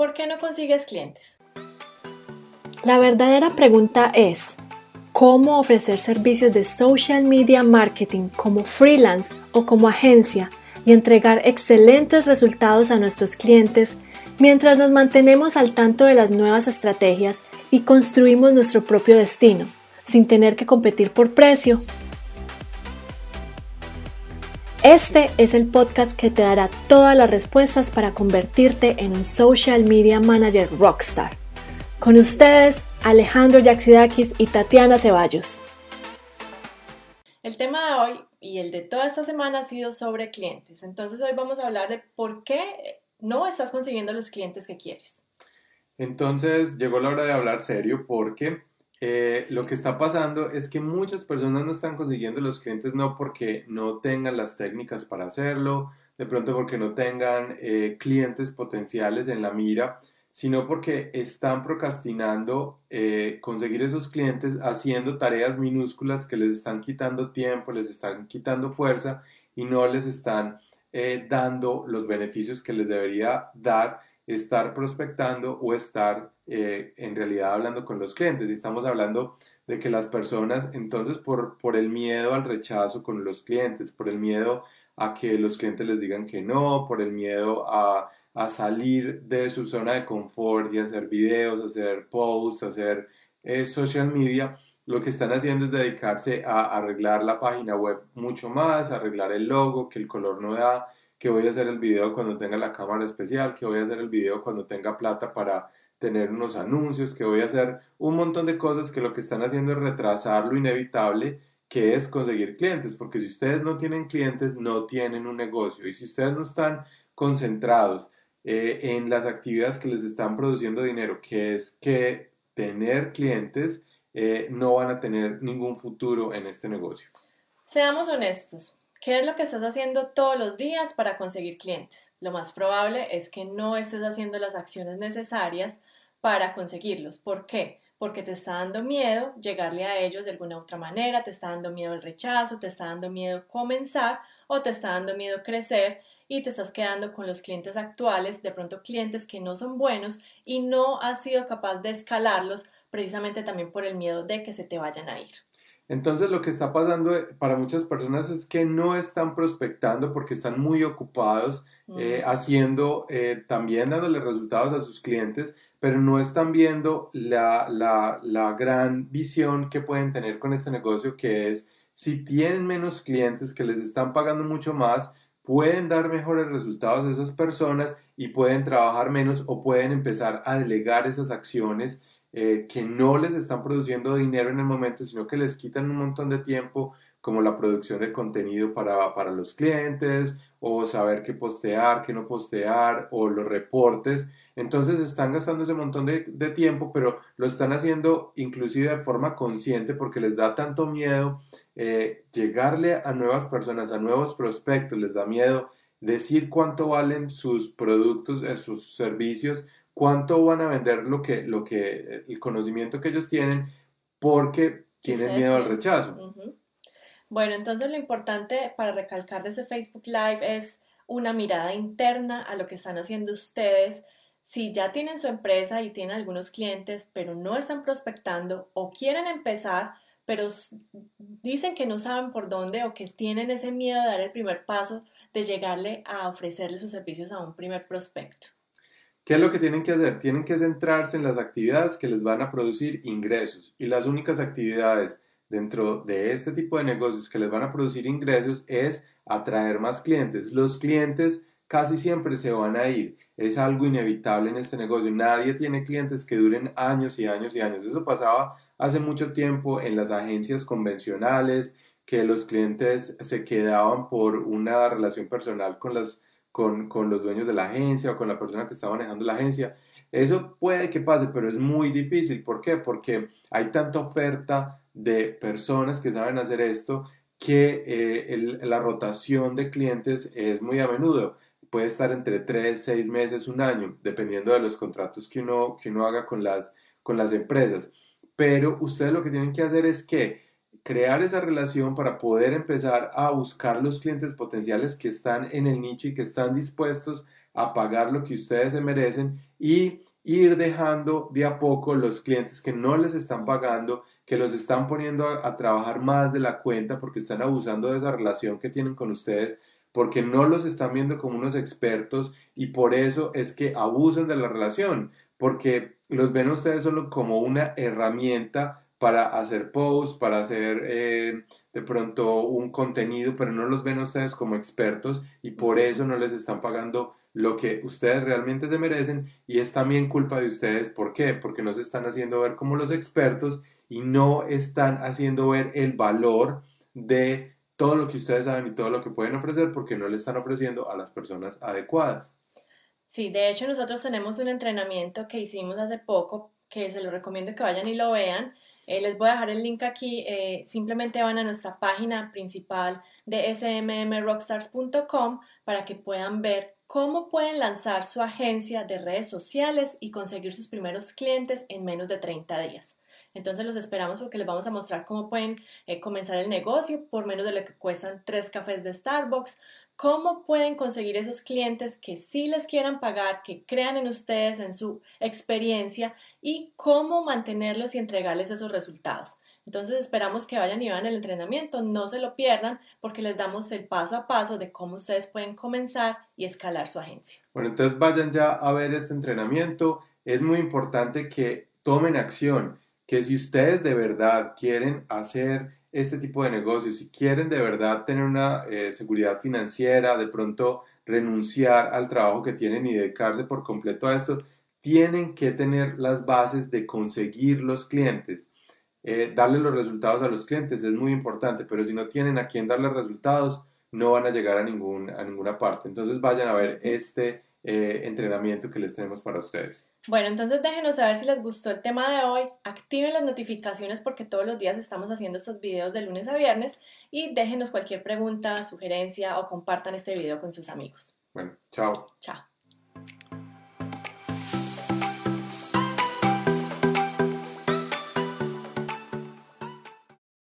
¿Por qué no consigues clientes? La verdadera pregunta es, ¿cómo ofrecer servicios de social media marketing como freelance o como agencia y entregar excelentes resultados a nuestros clientes mientras nos mantenemos al tanto de las nuevas estrategias y construimos nuestro propio destino, sin tener que competir por precio? Este es el podcast que te dará todas las respuestas para convertirte en un social media manager rockstar. Con ustedes, Alejandro Yaxidakis y Tatiana Ceballos. El tema de hoy y el de toda esta semana ha sido sobre clientes. Entonces hoy vamos a hablar de por qué no estás consiguiendo los clientes que quieres. Entonces llegó la hora de hablar serio porque eh, lo que está pasando es que muchas personas no están consiguiendo los clientes no porque no tengan las técnicas para hacerlo, de pronto porque no tengan eh, clientes potenciales en la mira, sino porque están procrastinando eh, conseguir esos clientes haciendo tareas minúsculas que les están quitando tiempo, les están quitando fuerza y no les están dando los beneficios que les debería dar estar prospectando o estar eh, en realidad hablando con los clientes. Y estamos hablando de que las personas, entonces, por, por el miedo al rechazo con los clientes, por el miedo a que los clientes les digan que no, por el miedo a, a salir de su zona de confort y hacer videos, hacer posts, hacer eh, social media, lo que están haciendo es dedicarse a arreglar la página web mucho más, arreglar el logo, que el color no da, que voy a hacer el video cuando tenga la cámara especial, que voy a hacer el video cuando tenga plata para tener unos anuncios, que voy a hacer un montón de cosas que lo que están haciendo es retrasar lo inevitable que es conseguir clientes, porque si ustedes no tienen clientes, no tienen un negocio, y si ustedes no están concentrados eh, en las actividades que les están produciendo dinero, que es que tener clientes, eh, no van a tener ningún futuro en este negocio. Seamos honestos, ¿Qué es lo que estás haciendo todos los días para conseguir clientes? Lo más probable es que no estés haciendo las acciones necesarias para conseguirlos. ¿Por qué? Porque te está dando miedo llegarle a ellos de alguna otra manera, te está dando miedo el rechazo, te está dando miedo comenzar o te está dando miedo crecer y te estás quedando con los clientes actuales, de pronto clientes que no son buenos y no has sido capaz de escalarlos precisamente también por el miedo de que se te vayan a ir. Entonces lo que está pasando eh, para muchas personas es que no están prospectando porque están muy ocupados eh, haciendo, eh, también dándole resultados a sus clientes, pero no están viendo la, la, la, gran visión que pueden tener con este negocio, que es si tienen menos clientes que les están pagando mucho más, pueden dar mejores resultados a esas personas y pueden trabajar menos o pueden empezar a delegar esas acciones eh, que no les están produciendo dinero en el momento, sino que les quitan un montón de tiempo, como la producción de contenido para, para los clientes, o saber qué postear, qué no postear, o los reportes. Entonces están gastando ese montón de, tiempo, pero lo están haciendo inclusive de forma consciente porque les da tanto miedo eh, llegarle a nuevas personas, a nuevos prospectos, les da miedo decir cuánto valen sus productos, eh, sus servicios, cuánto van a vender lo que, lo que, el conocimiento que ellos tienen porque tienen miedo al rechazo. Bueno, entonces lo importante para recalcar de ese Facebook Live es una mirada interna a lo que están haciendo ustedes. Si ya tienen su empresa y tienen algunos clientes, pero no están prospectando o quieren empezar, pero dicen que no saben por dónde o que tienen ese miedo de dar el primer paso de llegarle a ofrecerle sus servicios a un primer prospecto. ¿Qué es lo que tienen que hacer? Tienen que centrarse en las actividades que les van a producir ingresos y las únicas actividades dentro de este tipo de negocios que les van a producir ingresos es atraer más clientes. Los clientes casi siempre se van a ir. Es algo inevitable en este negocio. Nadie tiene clientes que duren años y años y años. Eso pasaba hace mucho tiempo en las agencias convencionales, que los clientes se quedaban por una relación personal con las con, los dueños de la agencia o con la persona que está manejando la agencia. Eso puede que pase, pero es muy difícil. ¿Por qué? Porque hay tanta oferta de personas que saben hacer esto que eh, la rotación de clientes es muy a menudo. Puede estar entre 3, 6 meses, un año, dependiendo de los contratos que uno, que uno haga con las, con las empresas. Pero ustedes lo que tienen que hacer es que crear esa relación para poder empezar a buscar los clientes potenciales que están en el nicho y que están dispuestos a pagar lo que ustedes se merecen y ir dejando de a poco los clientes que no les están pagando, que los están poniendo a, trabajar más de la cuenta porque están abusando de esa relación que tienen con ustedes, porque no los están viendo como unos expertos y por eso es que abusan de la relación, porque los ven ustedes solo como una herramienta para hacer posts, para hacer eh, de pronto un contenido, pero no los ven ustedes como expertos y por eso no les están pagando lo que ustedes realmente se merecen y es también culpa de ustedes. ¿Por qué? Porque no se están haciendo ver como los expertos y no están haciendo ver el valor de todo lo que ustedes saben y todo lo que pueden ofrecer porque no le están ofreciendo a las personas adecuadas. Sí, de hecho nosotros tenemos un entrenamiento que hicimos hace poco que se lo recomiendo que vayan y lo vean. Eh, les voy a dejar el link aquí. Eh, simplemente van a nuestra página principal de smmrockstars.com para que puedan ver cómo pueden lanzar su agencia de redes sociales y conseguir sus primeros clientes en menos de 30 días. Entonces los esperamos porque les vamos a mostrar cómo pueden eh, comenzar el negocio por menos de lo que cuestan tres cafés de Starbucks, cómo pueden conseguir esos clientes que sí les quieran pagar, que crean en ustedes, en su experiencia y cómo mantenerlos y entregarles esos resultados. Entonces esperamos que vayan y vean el entrenamiento, no se lo pierdan porque les damos el paso a paso de cómo ustedes pueden comenzar y escalar su agencia. Bueno, entonces vayan ya a ver este entrenamiento. Es muy importante que tomen acción, que si ustedes de verdad quieren hacer este tipo de negocios, si quieren de verdad tener una eh, seguridad financiera, de pronto renunciar al trabajo que tienen y dedicarse por completo a esto, tienen que tener las bases de conseguir los clientes. Eh, darle los resultados a los clientes es muy importante, pero si no tienen a quién darle resultados, no van a llegar a, ningún, a ninguna parte. Entonces vayan a ver este eh, entrenamiento que les tenemos para ustedes. Bueno, entonces déjenos saber si les gustó el tema de hoy, activen las notificaciones porque todos los días estamos haciendo estos videos de lunes a viernes y déjenos cualquier pregunta, sugerencia o compartan este video con sus amigos. Bueno, chao. Chao.